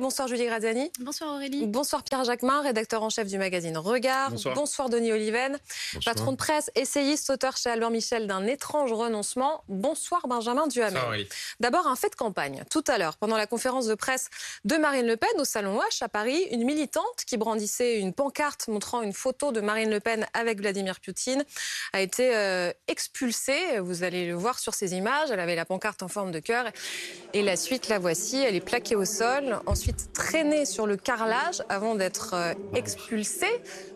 Bonsoir Julie Graziani. Bonsoir Aurélie. Bonsoir Pierre Jacquemin, rédacteur en chef du magazine Regard. Bonsoir, Denis Oliven, patron de presse, essayiste, auteur chez Albert Michel d'un étrange renoncement. Bonsoir Benjamin Duhamel. D'abord un fait de campagne. Tout à l'heure, pendant la conférence de presse de Marine Le Pen au Salon H à Paris, une militante qui brandissait une pancarte montrant une photo de Marine Le Pen avec Vladimir Poutine a été euh, expulsée. Vous allez le voir sur ces images. Elle avait la pancarte en forme de cœur. Et la suite, la voici. Elle est plaquée au sol. Ensuite, ensuite traîné sur le carrelage avant d'être euh, expulsé.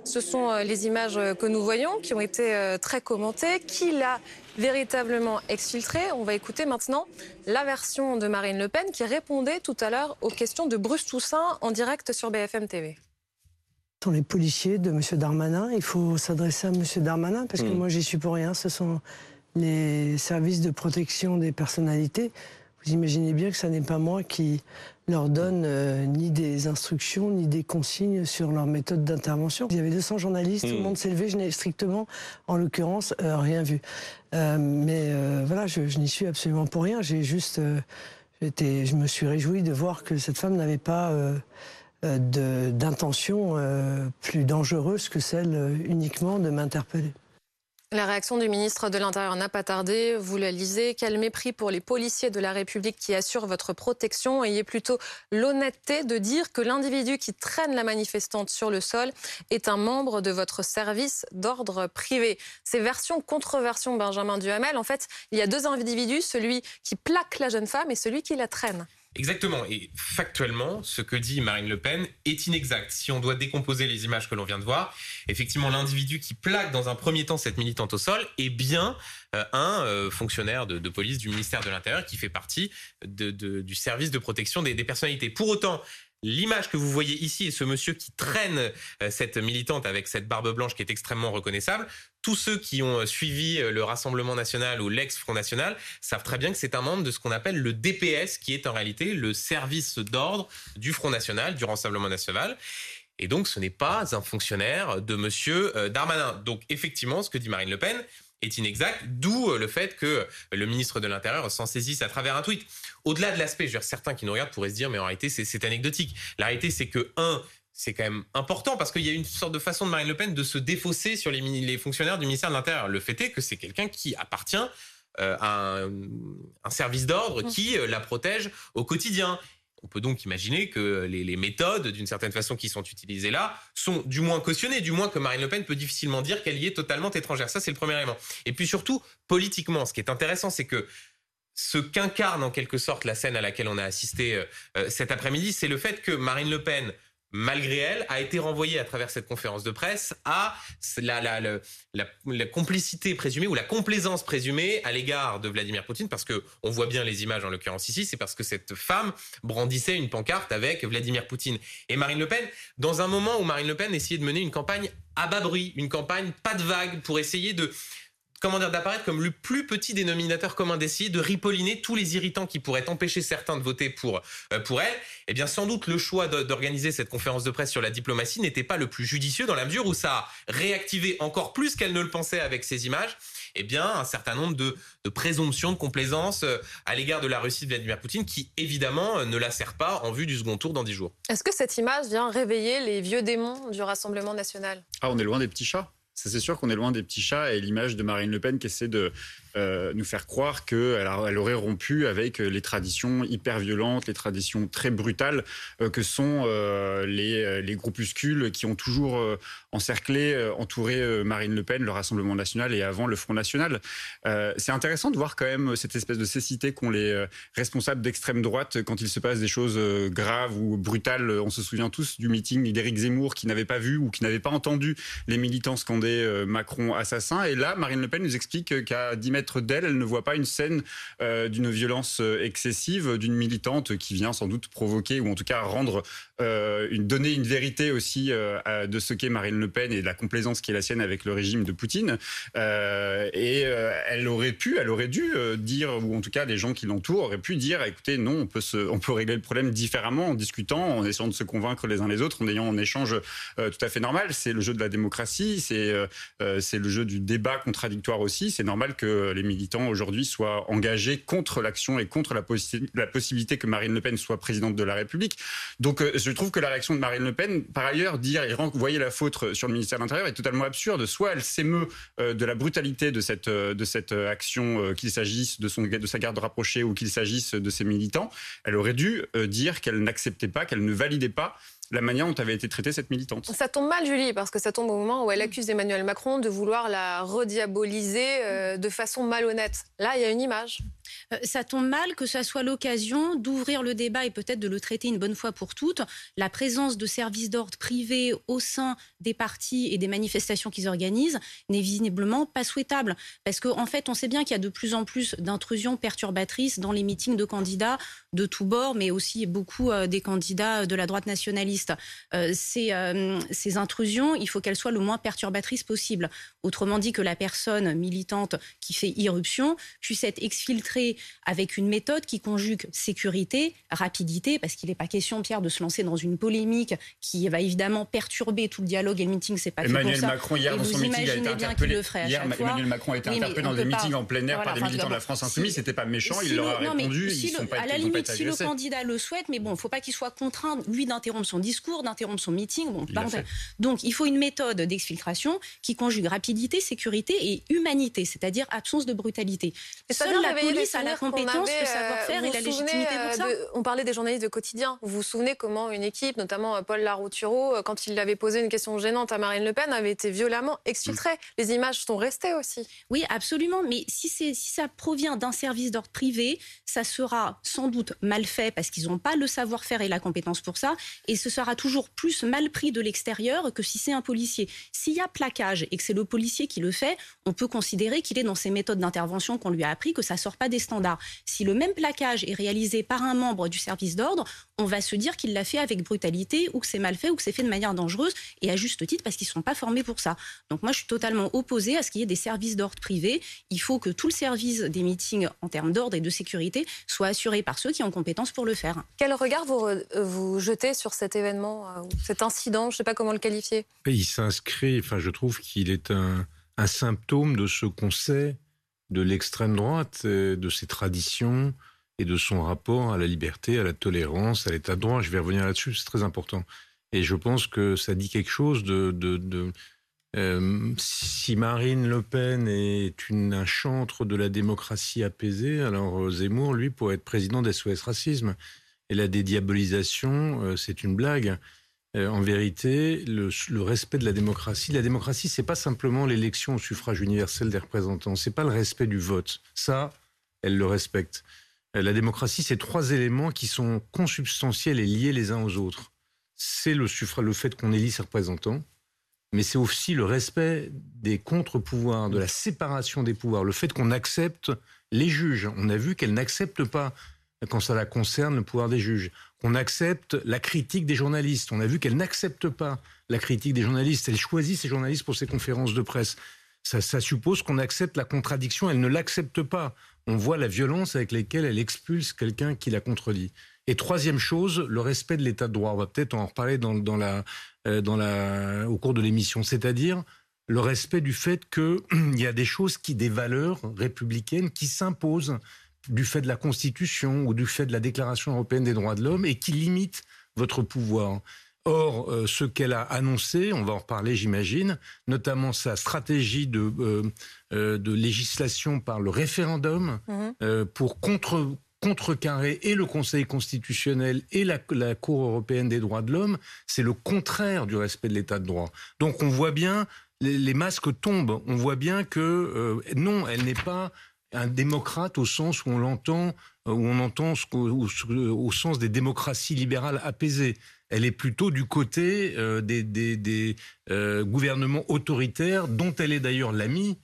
Ce sont euh, les images que nous voyons qui ont été euh, très commentées. Qui l'a véritablement exfiltré On va écouter maintenant la version de Marine Le Pen qui répondait tout à l'heure aux questions de Bruce Toussaint en direct sur BFM TV. Ce sont les policiers de M. Darmanin. Il faut s'adresser à M. Darmanin parce que hmm. moi, j'y suis pour rien. Ce sont les services de protection des personnalités. Vous imaginez bien que ce n'est pas moi qui leur donne euh, ni des instructions, ni des consignes sur leur méthode d'intervention. Il y avait 200 journalistes, tout le hmm. monde s'est levé, je n'ai strictement, en l'occurrence, euh, rien vu. Euh, mais voilà, je, n'y suis absolument pour rien. J'ai juste, je me suis réjoui de voir que cette femme n'avait pas d'intention plus dangereuse que celle uniquement de m'interpeller. La réaction du ministre de l'Intérieur n'a pas tardé. Vous la lisez. Quel mépris pour les policiers de la République qui assurent votre protection. Ayez plutôt l'honnêteté de dire que l'individu qui traîne la manifestante sur le sol est un membre de votre service d'ordre privé. Ces versions contre versions Benjamin Duhamel, en fait, il y a deux individus, celui qui plaque la jeune femme et celui qui la traîne. Exactement. Et factuellement, ce que dit Marine Le Pen est inexact. Si on doit décomposer les images que l'on vient de voir, effectivement, l'individu qui plaque dans un premier temps cette militante au sol est bien euh, un euh, fonctionnaire de, police du ministère de l'Intérieur qui fait partie du service de protection des, des personnalités. Pour autant, L'image que vous voyez ici est ce monsieur qui traîne euh, cette militante avec cette barbe blanche qui est extrêmement reconnaissable. Tous ceux qui ont euh, suivi euh, le Rassemblement national ou l'ex-Front national savent très bien que c'est un membre de ce qu'on appelle le DPS, qui est en réalité le service d'ordre du Front national, du Rassemblement national. Et donc, ce n'est pas un fonctionnaire de monsieur Darmanin. Donc, effectivement, ce que dit Marine Le Pen, est inexact, d'où le fait que le ministre de l'Intérieur s'en saisisse à travers un tweet au-delà de l'aspect, certains qui nous regardent pourraient se dire, mais en réalité, c'est anecdotique. La réalité, c'est que, un, c'est quand même important parce qu'il y a une sorte de façon de Marine Le Pen de se défausser sur les, les fonctionnaires du ministère de l'Intérieur. Le fait est que c'est quelqu'un qui appartient euh, à un, service d'ordre mmh. qui euh, la protège au quotidien. On peut donc imaginer que les, méthodes, d'une certaine façon, qui sont utilisées là, sont du moins cautionnées, du moins que Marine Le Pen peut difficilement dire qu'elle y est totalement étrangère. Ça, c'est le premier élément. Et puis surtout, politiquement, ce qui est intéressant, c'est que ce qu'incarne en quelque sorte la scène à laquelle on a assisté euh, euh, cet après-midi, c'est le fait que Marine Le Pen, malgré elle, a été renvoyée à travers cette conférence de presse à la, complicité présumée ou la complaisance présumée à l'égard de Vladimir Poutine, parce que on voit bien les images en l'occurrence ici, c'est parce que cette femme brandissait une pancarte avec Vladimir Poutine et Marine Le Pen, dans un moment où Marine Le Pen essayait de mener une campagne à bas bruit, une campagne pas de vague, pour essayer de comment dire, d'apparaître comme le plus petit dénominateur commun, d'essayer de ripolliner tous les irritants qui pourraient empêcher certains de voter pour, euh, pour elle, eh bien, sans doute, le choix d'organiser cette conférence de presse sur la diplomatie n'était pas le plus judicieux dans la mesure où ça a réactivé encore plus qu'elle ne le pensait avec ces images, eh bien, un certain nombre de, de présomptions de complaisance euh, à l'égard de la Russie de Vladimir Poutine qui, évidemment, euh, ne la sert pas en vue du second tour dans dix jours. Est-ce que cette image vient réveiller les vieux démons du Rassemblement national? Ah, on est loin des petits chats c'est sûr qu'on est loin des petits chats et l'image de Marine Le Pen qui essaie de euh, nous faire croire qu'elle elle aurait rompu avec les traditions hyper violentes, les traditions très brutales euh, que sont euh, les, les, groupuscules qui ont toujours encerclé, entouré Marine Le Pen, le Rassemblement national et avant le Front national. c'est intéressant de voir quand même cette espèce de cécité qu'ont les responsables d'extrême droite quand il se passe des choses graves ou brutales. On se souvient tous du meeting d'Éric Zemmour qui n'avait pas vu ou qui n'avait pas entendu les militants scander Macron assassin. Et là, Marine Le Pen nous explique qu'à 10 mètres d'elle, elle ne voit pas une scène euh, d'une violence euh, excessive, d'une militante qui vient sans doute provoquer ou en tout cas rendre euh, une, donner une vérité aussi de ce qu'est Marine Le Pen et de la complaisance qui est la sienne avec le régime de Poutine. et elle aurait pu, elle aurait dû dire, ou en tout cas les gens qui l'entourent auraient pu dire, écoutez, non, on peut, se, on peut régler le problème différemment en discutant, en essayant de se convaincre les uns les autres, en ayant un échange tout à fait normal. C'est le jeu de la démocratie, c'est c'est le jeu du débat contradictoire aussi. C'est normal que les militants aujourd'hui soient engagés contre l'action et contre la, possibilité que Marine Le Pen soit présidente de la République. Donc trouve que la réaction de Marine Le Pen, par ailleurs, dire et renvoyer la faute sur le ministère de l'Intérieur est totalement absurde. Soit elle s'émeut de la brutalité de cette, de cette action, qu'il s'agisse de, de sa garde rapprochée ou qu'il s'agisse de ses militants, elle aurait dû dire qu'elle n'acceptait pas, qu'elle ne validait pas la manière dont avait été traitée cette militante. Ça tombe mal, Julie, parce que ça tombe au moment où elle accuse Emmanuel Macron de vouloir la rediaboliser euh, de façon malhonnête. Là, il y a une image. Euh, ça tombe mal que ça soit l'occasion d'ouvrir le débat et peut-être de le traiter une bonne fois pour toutes. La présence de services d'ordre privés au sein des partis et des manifestations qu'ils organisent n'est visiblement pas souhaitable. Parce qu'en en fait, on sait bien qu'il y a de plus en plus d'intrusions perturbatrices dans les meetings de candidats de tous bords, mais aussi beaucoup euh, des candidats de la droite nationaliste. Euh, ces intrusions, il faut qu'elles soient le moins perturbatrices possible. Autrement dit, que la personne militante qui fait irruption puisse être exfiltrée avec une méthode qui conjugue sécurité, rapidité, parce qu'il n'est pas question, Pierre, de se lancer dans une polémique qui va évidemment perturber tout le dialogue et le meeting, c'est pas Emmanuel fait pour Macron, hier, dans son meeting, a été interpellé. Hier, Emmanuel Macron a été interpellé dans des meetings en plein air par des militants de la France Insoumise. C'était pas méchant, il leur a répondu. Si ils sont pas, à la limite, si le candidat le souhaite, mais bon, il ne faut pas qu'il soit contraint, lui, d'interrompre son discours, d'interrompre son meeting. Bon, Donc, il faut une méthode d'exfiltration qui conjugue rapidité, sécurité et humanité, c'est-à-dire absence de brutalité. Seule la police a la compétence, le savoir-faire et la légitimité pour ça. Euh, on parlait des journalistes de quotidien. Vous vous souvenez comment une équipe, notamment euh, Paul Laroutureau, euh, quand il avait posé une question gênante à Marine Le Pen, avait été violemment exfiltrée. Mm. Les images sont restées aussi. Oui, absolument. Mais si, si ça provient d'un service d'ordre privé, ça sera sans doute mal fait parce qu'ils n'ont pas le savoir-faire et la compétence pour ça. Et ce sera toujours plus mal pris de l'extérieur que si c'est un policier. S'il y a plaquage et que c'est le policier qui le fait, on peut considérer qu'il est dans ses méthodes d'intervention qu'on lui a appris, que ça sort pas des standards. Si le même plaquage est réalisé par un membre du service d'ordre, on va se dire qu'il l'a fait avec brutalité ou que c'est mal fait ou que c'est fait de manière dangereuse et à juste titre parce qu'ils ne sont pas formés pour ça. Donc moi, je suis totalement opposée à ce qu'il y ait des services d'ordre privés. Il faut que tout le service des meetings en termes d'ordre et de sécurité soit assuré par ceux qui ont compétence pour le faire. Quel regard vous, vous jetez sur cet événement, euh, cet incident? Je ne sais pas comment le qualifier. Il s'inscrit, enfin je trouve qu'il est un un symptôme de ce qu'on sait de l'extrême droite, de ses traditions et de son rapport à la liberté, à la tolérance, à l'état de droit. Je vais revenir là-dessus, c'est très important. Et je pense que ça dit quelque chose de... euh, si Marine Le Pen est une, un chantre de la démocratie apaisée, alors euh, Zemmour, lui, pourrait être président d'SOS Racisme. Et la dédiabolisation, euh, c'est une blague. Euh, en vérité, le, respect de la démocratie. La démocratie, c'est pas simplement l'élection au suffrage universel des représentants. C'est pas le respect du vote. Ça, elle le respecte. Euh, la démocratie, c'est trois éléments qui sont consubstantiels et liés les uns aux autres. C'est le, le fait qu'on élit ses représentants, mais c'est aussi le respect des contre-pouvoirs, de la séparation des pouvoirs, le fait qu'on accepte les juges. On a vu qu'elle n'accepte pas quand ça la concerne, le pouvoir des juges. Qu'on accepte la critique des journalistes. On a vu qu'elle n'accepte pas la critique des journalistes. Elle choisit ses journalistes pour ses conférences de presse. Ça, suppose qu'on accepte la contradiction. Elle ne l'accepte pas. On voit la violence avec laquelle elle expulse quelqu'un qui la contredit. Et troisième chose, le respect de l'état de droit. On va peut-être en reparler euh, au cours de l'émission. C'est-à-dire le respect du fait qu'il y a des choses qui, des valeurs républicaines qui s'imposent du fait de la Constitution ou du fait de la Déclaration européenne des droits de l'homme et qui limite votre pouvoir. Or, euh, ce qu'elle a annoncé, on va en reparler j'imagine, notamment sa stratégie de, euh, euh, de législation par le référendum mhm. pour contre, contrecarrer et le Conseil constitutionnel et la, Cour européenne des droits de l'homme, c'est le contraire du respect de l'état de droit. Donc on voit bien, les, les masques tombent, on voit bien que non, elle n'est pas un démocrate au sens où on l'entend, euh, où on entend au, sens des démocraties libérales apaisées. Elle est plutôt du côté euh, des, euh, gouvernements autoritaires, dont elle est d'ailleurs l'ami,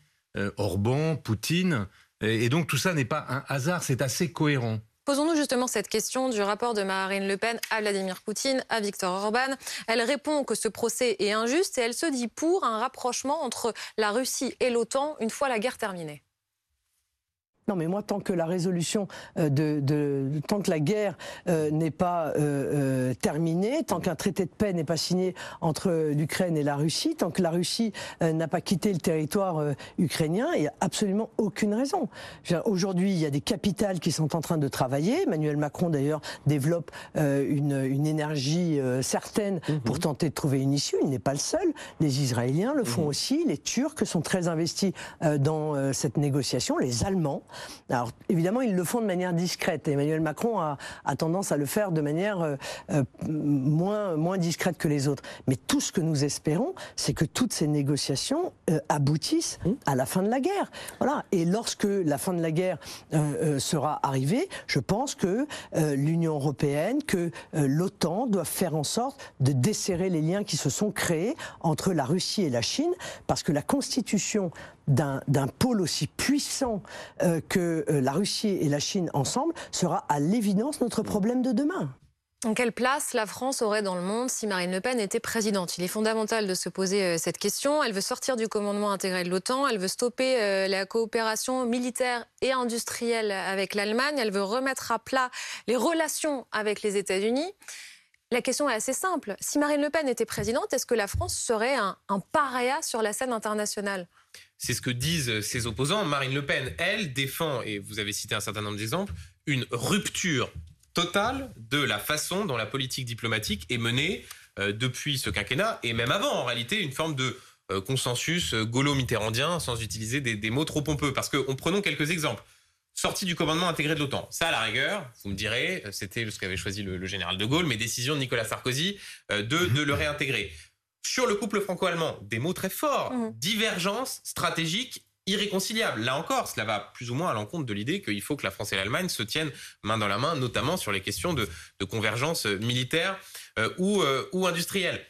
Orban, Poutine. Et, donc tout ça n'est pas un hasard, c'est assez cohérent. Posons-nous justement cette question du rapport de Marine Le Pen à Vladimir Poutine, à Viktor Orban. Elle répond que ce procès est injuste et elle se dit pour un rapprochement entre la Russie et l'OTAN une fois la guerre terminée. Non, mais moi, tant que la résolution euh, de, tant que la guerre euh, n'est pas euh, terminée, tant qu'un traité de paix n'est pas signé entre l'Ukraine et la Russie, tant que la Russie n'a pas quitté le territoire ukrainien, il n'y a absolument aucune raison. Aujourd'hui, il y a des capitales qui sont en train de travailler. Emmanuel Macron, d'ailleurs, développe une, une, énergie certaine mhm. pour tenter de trouver une issue. Il n'est pas le seul. Les Israéliens le font mhm. aussi. Les Turcs sont très investis dans cette négociation. Les Allemands. Alors évidemment, ils le font de manière discrète. Emmanuel Macron a, tendance à le faire de manière euh, euh, moins, moins discrète que les autres. Mais tout ce que nous espérons, c'est que toutes ces négociations euh, aboutissent mmh. à la fin de la guerre. Voilà. Et lorsque la fin de la guerre sera arrivée, je pense que l'Union européenne, que l'OTAN doivent faire en sorte de desserrer les liens qui se sont créés entre la Russie et la Chine, parce que la constitution d'un pôle aussi puissant euh, que euh, la Russie et la Chine ensemble sera à l'évidence notre problème de demain. quelle place la France aurait dans le monde si Marine Le Pen était présidente? Il est fondamental de se poser euh, cette question. Elle veut sortir du commandement intégré de l'OTAN, elle veut stopper la coopération militaire et industrielle avec l'Allemagne, elle veut remettre à plat les relations avec les États-Unis. La question est assez simple. Si Marine Le Pen était présidente, est-ce que la France serait un, un paria sur la scène internationale? C'est ce que disent ses opposants. Marine Le Pen, elle, défend, et vous avez cité un certain nombre d'exemples, une rupture totale de la façon dont la politique diplomatique est menée euh, depuis ce quinquennat, et même avant, en réalité, une forme de euh, consensus euh, gaulo-mitterrandien, sans utiliser des, mots trop pompeux. Parce que, prenons quelques exemples. Sortie du commandement intégré de l'OTAN. Ça, à la rigueur, vous me direz, c'était ce qu'avait choisi le, général de Gaulle, mais décision de Nicolas Sarkozy de le réintégrer sur le couple franco-allemand, des mots très forts, mmh. divergence stratégique irréconciliable. Là encore, cela va plus ou moins à l'encontre de l'idée qu'il faut que la France et l'Allemagne se tiennent main dans la main, notamment sur les questions de, convergence militaire euh, ou, euh, ou industrielle.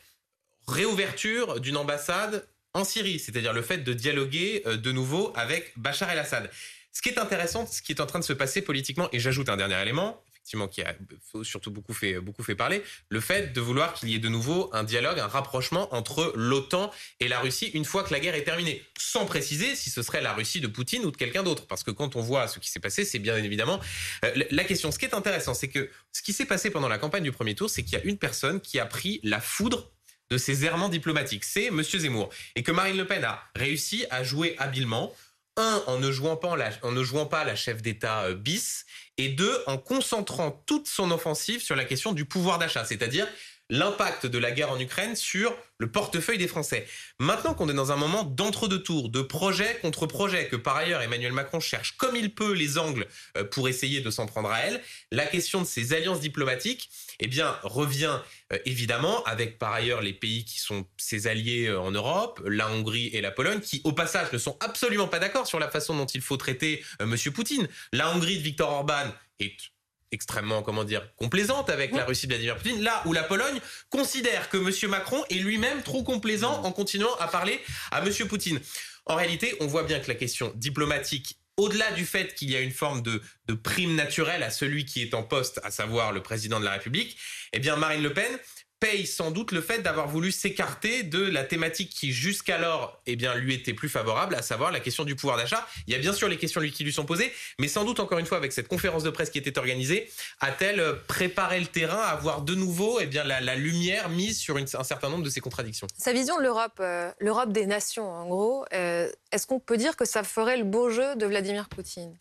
Réouverture d'une ambassade en Syrie, c'est-à-dire le fait de dialoguer euh, de nouveau avec Bachar el-Assad. Ce qui est intéressant, ce qui est en train de se passer politiquement, et j'ajoute un dernier élément, qui a surtout beaucoup fait, beaucoup fait parler, le fait de vouloir qu'il y ait de nouveau un dialogue, un rapprochement entre l'OTAN et la Russie une fois que la guerre est terminée, sans préciser si ce serait la Russie de Poutine ou de quelqu'un d'autre, parce que quand on voit ce qui s'est passé, c'est bien évidemment euh, la question. Ce qui est intéressant, c'est que ce qui s'est passé pendant la campagne du premier tour, c'est qu'il y a une personne qui a pris la foudre de ces errements diplomatiques, c'est M. Zemmour, et que Marine Le Pen a réussi à jouer habilement. Un, en ne jouant pas la, en ne jouant pas la chef d'État euh, bis, et deux, en concentrant toute son offensive sur la question du pouvoir d'achat, c'est-à-dire l'impact de la guerre en Ukraine sur le portefeuille des Français. Maintenant qu'on est dans un moment d'entre-deux tours, de projet contre projet, que par ailleurs Emmanuel Macron cherche comme il peut les angles euh, pour essayer de s'en prendre à elle, la question de ces alliances diplomatiques, eh bien, revient euh, évidemment avec par ailleurs les pays qui sont ses alliés euh, en Europe, la Hongrie et la Pologne, qui au passage ne sont absolument pas d'accord sur la façon dont il faut traiter Monsieur Poutine. La Hongrie de Viktor Orban est extrêmement, comment dire, complaisante avec la Russie de Vladimir Poutine, là où la Pologne considère que M. Macron est lui-même trop complaisant en continuant à parler à M. Poutine. En réalité, on voit bien que la question diplomatique au-delà du fait qu'il y a une forme de, de, prime naturelle à celui qui est en poste, à savoir le président de la République, eh bien Marine Le Pen paye sans doute le fait d'avoir voulu s'écarter de la thématique qui jusqu'alors eh bien lui était plus favorable, à savoir la question du pouvoir d'achat. Il y a bien sûr les questions qui lui sont posées, mais sans doute encore une fois avec cette conférence de presse qui était organisée, a-t-elle préparé le terrain à avoir de nouveau eh bien la, lumière mise sur un certain nombre de ces contradictions? Sa vision de l'Europe, euh, l'Europe des nations en gros, euh, est-ce qu'on peut dire que ça ferait le beau jeu de Vladimir Poutine?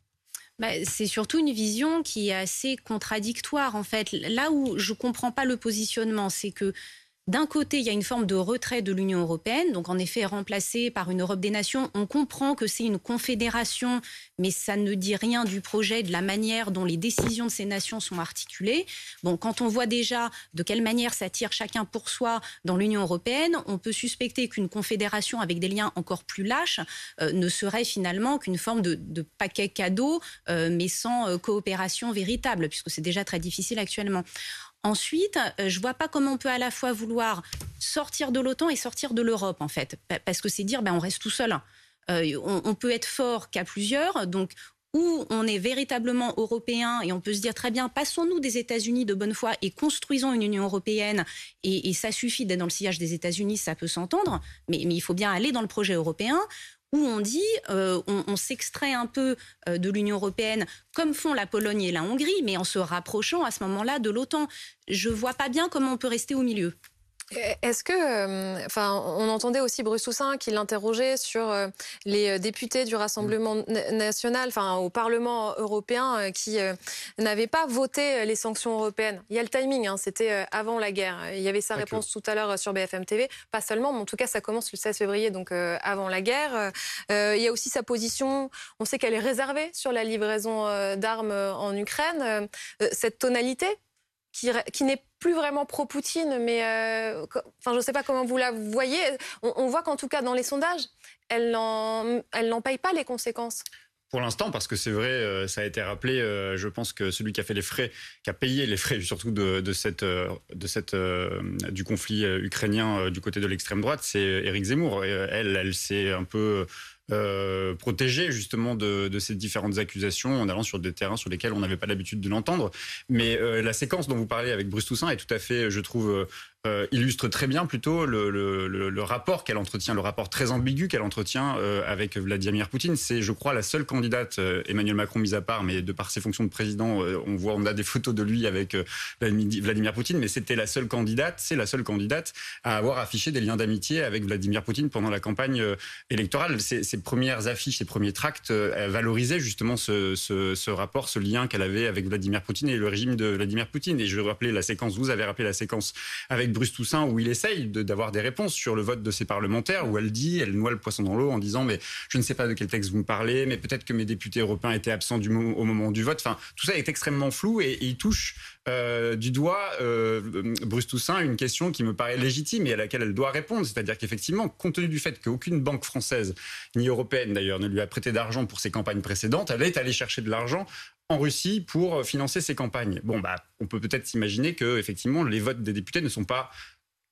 Bah, c'est surtout une vision qui est assez contradictoire en fait. Là où je comprends pas le positionnement, c'est que d'un côté, il y a une forme de retrait de l'Union européenne, donc en effet remplacée par une Europe des nations. On comprend que c'est une confédération, mais ça ne dit rien du projet, de la manière dont les décisions de ces nations sont articulées. Bon, quand on voit déjà de quelle manière ça tire chacun pour soi dans l'Union européenne, on peut suspecter qu'une confédération avec des liens encore plus lâches euh, ne serait finalement qu'une forme de, paquet cadeau, euh, mais sans euh, coopération véritable, puisque c'est déjà très difficile actuellement. Ensuite, euh, je vois pas comment on peut à la fois vouloir sortir de l'OTAN et sortir de l'Europe, en fait. Parce que c'est dire, ben, on reste tout seul. Euh, on, peut être fort qu'à plusieurs. Donc, où on est véritablement européen et on peut se dire très bien, passons-nous des États-Unis de bonne foi et construisons une Union européenne. Et, ça suffit d'être dans le sillage des États-Unis, ça peut s'entendre. Mais, mais il faut bien aller dans le projet européen où on dit, on, s'extrait un peu de l'Union européenne, comme font la Pologne et la Hongrie, mais en se rapprochant à ce moment-là de l'OTAN. Je vois pas bien comment on peut rester au milieu. Est-ce que, euh, enfin, on entendait aussi Bruce Toussaint qui l'interrogeait sur euh, les euh, députés du Rassemblement national, enfin, au Parlement européen, qui n'avaient pas voté les sanctions européennes. Il y a le timing, hein, c'était avant la guerre. Il y avait sa réponse tout à l'heure sur BFM TV, pas seulement, mais en tout cas, ça commence le 16 février, donc avant la guerre. il y a aussi sa position. On sait qu'elle est réservée sur la livraison d'armes en Ukraine. cette tonalité qui, n'est plus vraiment pro-Poutine, mais euh, enfin, je ne sais pas comment vous la voyez. On, voit qu'en tout cas, dans les sondages, elle n'en paye pas les conséquences pour l'instant, parce que c'est vrai, euh, ça a été rappelé, euh, je pense que celui qui a fait les frais, qui a payé les frais surtout de, cette, du conflit ukrainien du côté de l'extrême droite, c'est Éric Zemmour. elle, elle s'est un peu euh, protégé justement de, ces différentes accusations en allant sur des terrains sur lesquels on n'avait pas l'habitude de l'entendre. Mais euh, la séquence dont vous parlez avec Bruce Toussaint est tout à fait, je trouve, euh, illustre très bien plutôt le, le, le, rapport qu'elle entretient, le rapport très ambigu qu'elle entretient euh, avec Vladimir Poutine. C'est, je crois, la seule candidate, euh, Emmanuel Macron mis à part, mais de par ses fonctions de président, on voit, on a des photos de lui avec Vladimir Poutine, mais c'était la seule candidate, c'est la seule candidate à avoir affiché des liens d'amitié avec Vladimir Poutine pendant la campagne électorale. Ses, ses, premières affiches, ses premiers tracts valorisaient justement ce, ce, ce rapport, ce lien qu'elle avait avec Vladimir Poutine et le régime de Vladimir Poutine. Et je vais rappeler la séquence, vous avez rappelé la séquence avec Bruce Toussaint où il essaye d'avoir des réponses sur le vote de ses parlementaires, où elle dit, elle noie le poisson dans l'eau en disant mais je ne sais pas de quel texte vous me parlez, mais peut-être que mes députés européens étaient absents au moment du vote. Enfin, tout ça est extrêmement flou et, il touche euh, du doigt euh, Bruce Toussaint une question qui me paraît légitime et à laquelle elle doit répondre, c'est-à-dire qu'effectivement, compte tenu du fait qu'aucune banque française ni européenne d'ailleurs ne lui a prêté d'argent pour ses campagnes précédentes, elle est allée chercher de l'argent en Russie pour financer ses campagnes. Bon, bah, on peut peut-être s'imaginer que effectivement les votes des députés ne sont pas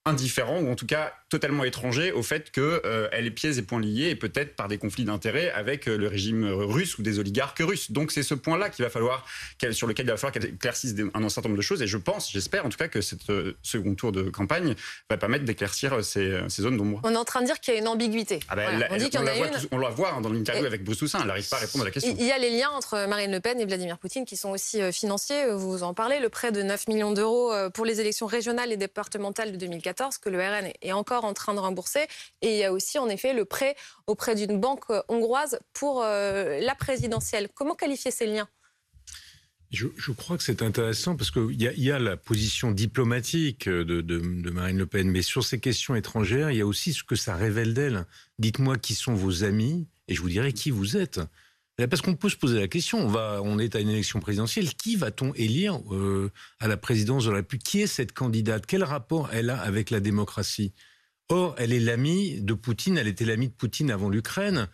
indifférent ou en tout cas totalement étranger au fait qu'elle euh, est pieds et poings liés et peut-être par des conflits d'intérêts avec euh, le régime russe ou des oligarques russes. Donc c'est ce point-là qu'il va falloir sur lequel il va falloir qu'elle éclaircisse un, certain nombre de choses et je pense, j'espère en tout cas que ce euh, second tour de campagne va permettre d'éclaircir ces, zones d'ombre. On est en train de dire qu'il y a une ambiguïté. Ah ben, on, dit qu'il y en a une. on la voit hein, dans l'interview avec Bruce Toussaint, elle n'arrive pas à répondre à la question. Il y a les liens entre Marine Le Pen et Vladimir Poutine qui sont aussi financiers, vous en parlez, le prêt de 9 millions d'euros pour les élections régionales et départementales de 2014 que le RN est encore en train de rembourser. Et il y a aussi en effet le prêt auprès d'une banque hongroise pour euh, la présidentielle. Comment qualifier ces liens? Je, crois que c'est intéressant parce qu'il y, y, a la position diplomatique de, de, Marine Le Pen, mais sur ces questions étrangères, il y a aussi ce que ça révèle d'elle. Dites-moi qui sont vos amis et je vous dirai qui vous êtes. Parce qu'on peut se poser la question, on, va, on est à une élection présidentielle, qui va-t-on élire euh, à la présidence de la République? Qui est cette candidate? Quel rapport elle a avec la démocratie? Or, elle est l'amie de Poutine, elle était l'amie de Poutine avant l'Ukraine.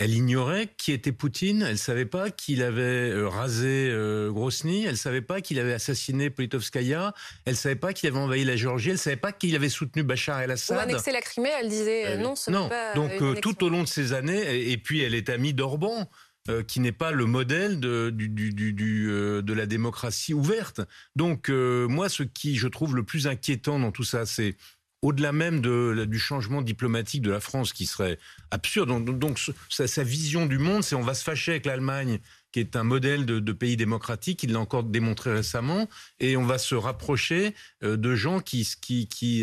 Elle ignorait qui était Poutine, elle savait pas qu'il avait euh, rasé euh, Grosny, elle savait pas qu'il avait assassiné Politovskaya, elle savait pas qu'il avait envahi la Géorgie, elle savait pas qu'il avait soutenu Bachar el-Assad. Ou annexé la Crimée, elle disait non, ce non. Pas Donc tout au long de ces années, et, puis elle est amie d'Orban. Qui n'est pas le modèle de, de la démocratie ouverte. Donc moi, ce qui je trouve le plus inquiétant dans tout ça, c'est au-delà même du changement diplomatique de la France qui serait absurde. Donc, donc sa, vision du monde, c'est on va se fâcher avec l'Allemagne, qui est un modèle de, pays démocratique, il l'a encore démontré récemment, et on va se rapprocher euh, de gens qui,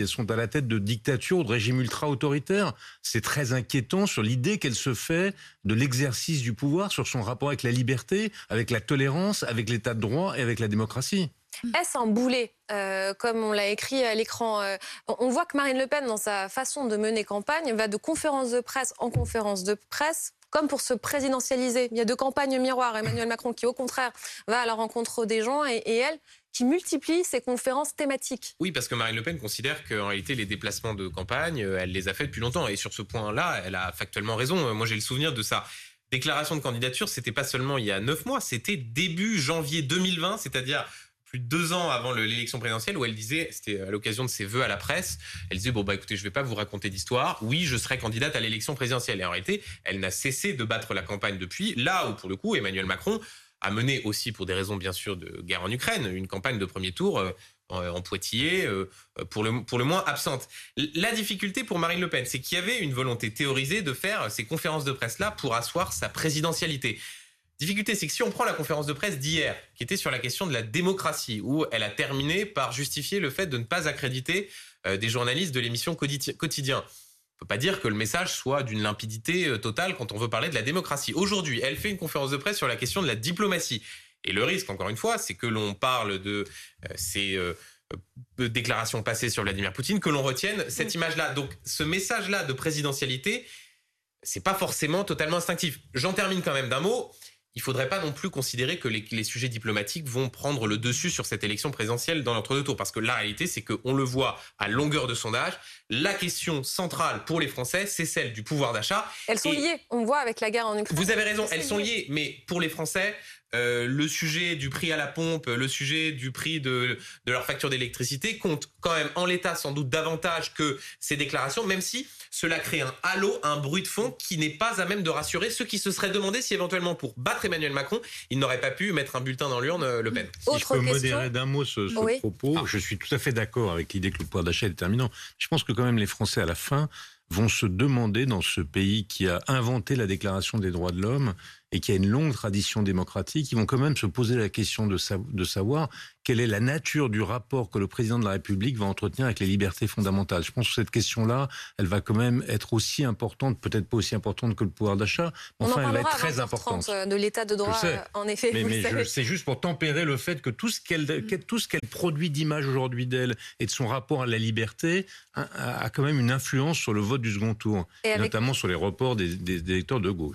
sont à la tête de dictatures ou de régimes ultra-autoritaires. C'est très inquiétant sur l'idée qu'elle se fait de l'exercice du pouvoir, sur son rapport avec la liberté, avec la tolérance, avec l'état de droit et avec la démocratie. Est-ce un boulet, euh, comme on l'a écrit à l'écran euh, On voit que Marine Le Pen, dans sa façon de mener campagne, va de conférence de presse en conférence de presse comme pour se présidentialiser. Il y a deux campagnes miroirs. Emmanuel Macron qui, au contraire, va à la rencontre des gens et, elle qui multiplie ses conférences thématiques. Oui, parce que Marine Le Pen considère qu'en réalité, les déplacements de campagne, euh, elle les a faits depuis longtemps. Et sur ce point-là, elle a factuellement raison. Moi, j'ai le souvenir de sa déclaration de candidature, c'était pas seulement il y a neuf mois, c'était début janvier 2020, c'est-à-dire deux ans avant l'élection présidentielle où elle disait, c'était à l'occasion de ses vœux à la presse, elle disait bon bah écoutez je vais pas vous raconter d'histoire, oui je serai candidate à l'élection présidentielle et en réalité elle n'a cessé de battre la campagne depuis là où pour le coup Emmanuel Macron a mené aussi pour des raisons bien sûr de guerre en Ukraine une campagne de premier tour euh, en, Poitiers, pour, le, pour le moins absente. La difficulté pour Marine Le Pen, c'est qu'il y avait une volonté théorisée de faire ces conférences de presse-là pour asseoir sa présidentialité. Difficulté, c'est que si on prend la conférence de presse d'hier, qui était sur la question de la démocratie, où elle a terminé par justifier le fait de ne pas accréditer des journalistes de l'émission Quotidien. On peut pas dire que le message soit d'une limpidité euh, totale quand on veut parler de la démocratie. Aujourd'hui, elle fait une conférence de presse sur la question de la diplomatie. Et le risque, encore une fois, c'est que l'on parle de euh, ces euh, déclarations passées sur Vladimir Poutine, que l'on retienne cette image-là. Donc, ce message-là de présidentialité, c'est pas forcément totalement instinctif. J'en termine quand même d'un mot il faudrait pas non plus considérer que les, sujets diplomatiques vont prendre le dessus sur cette élection présidentielle dans l'entre-deux tours. Parce que la réalité, c'est qu'on le voit à longueur de sondage. La question centrale pour les Français, c'est celle du pouvoir d'achat. Elles sont liées. On voit avec la guerre en Ukraine. Vous avez raison, elles sont liées. Mais pour les Français, euh, le sujet du prix à la pompe, le sujet du prix de, de leur facture d'électricité compte quand même en l'état sans doute davantage que ces déclarations, même si cela crée un halo, un bruit de fond qui n'est pas à même de rassurer ceux qui se seraient demandé si éventuellement pour battre Emmanuel Macron, il n'aurait pas pu mettre un bulletin dans l'urne euh, Le Pen. Si je peux modérer d'un mot ce, propos, je suis tout à fait d'accord avec l'idée que le pouvoir d'achat est déterminant. Je pense que quand même les Français à la fin vont se demander dans ce pays qui a inventé la Déclaration des droits de l'homme et qui a une longue tradition démocratique, ils vont quand même se poser la question de, de, savoir quelle est la nature du rapport que le président de la République va entretenir avec les libertés fondamentales. Je pense que cette question-là, elle va quand même être aussi importante, peut-être pas aussi importante que le pouvoir d'achat, mais enfin, elle va être très importante. Euh, de l'état de droit, euh, en effet. Mais, c'est juste pour tempérer le fait que tout ce qu'elle tout ce qu'elle produit d'image aujourd'hui d'elle et de son rapport à la liberté a, quand même une influence sur le vote du second tour, notamment sur les reports des électeurs de gauche.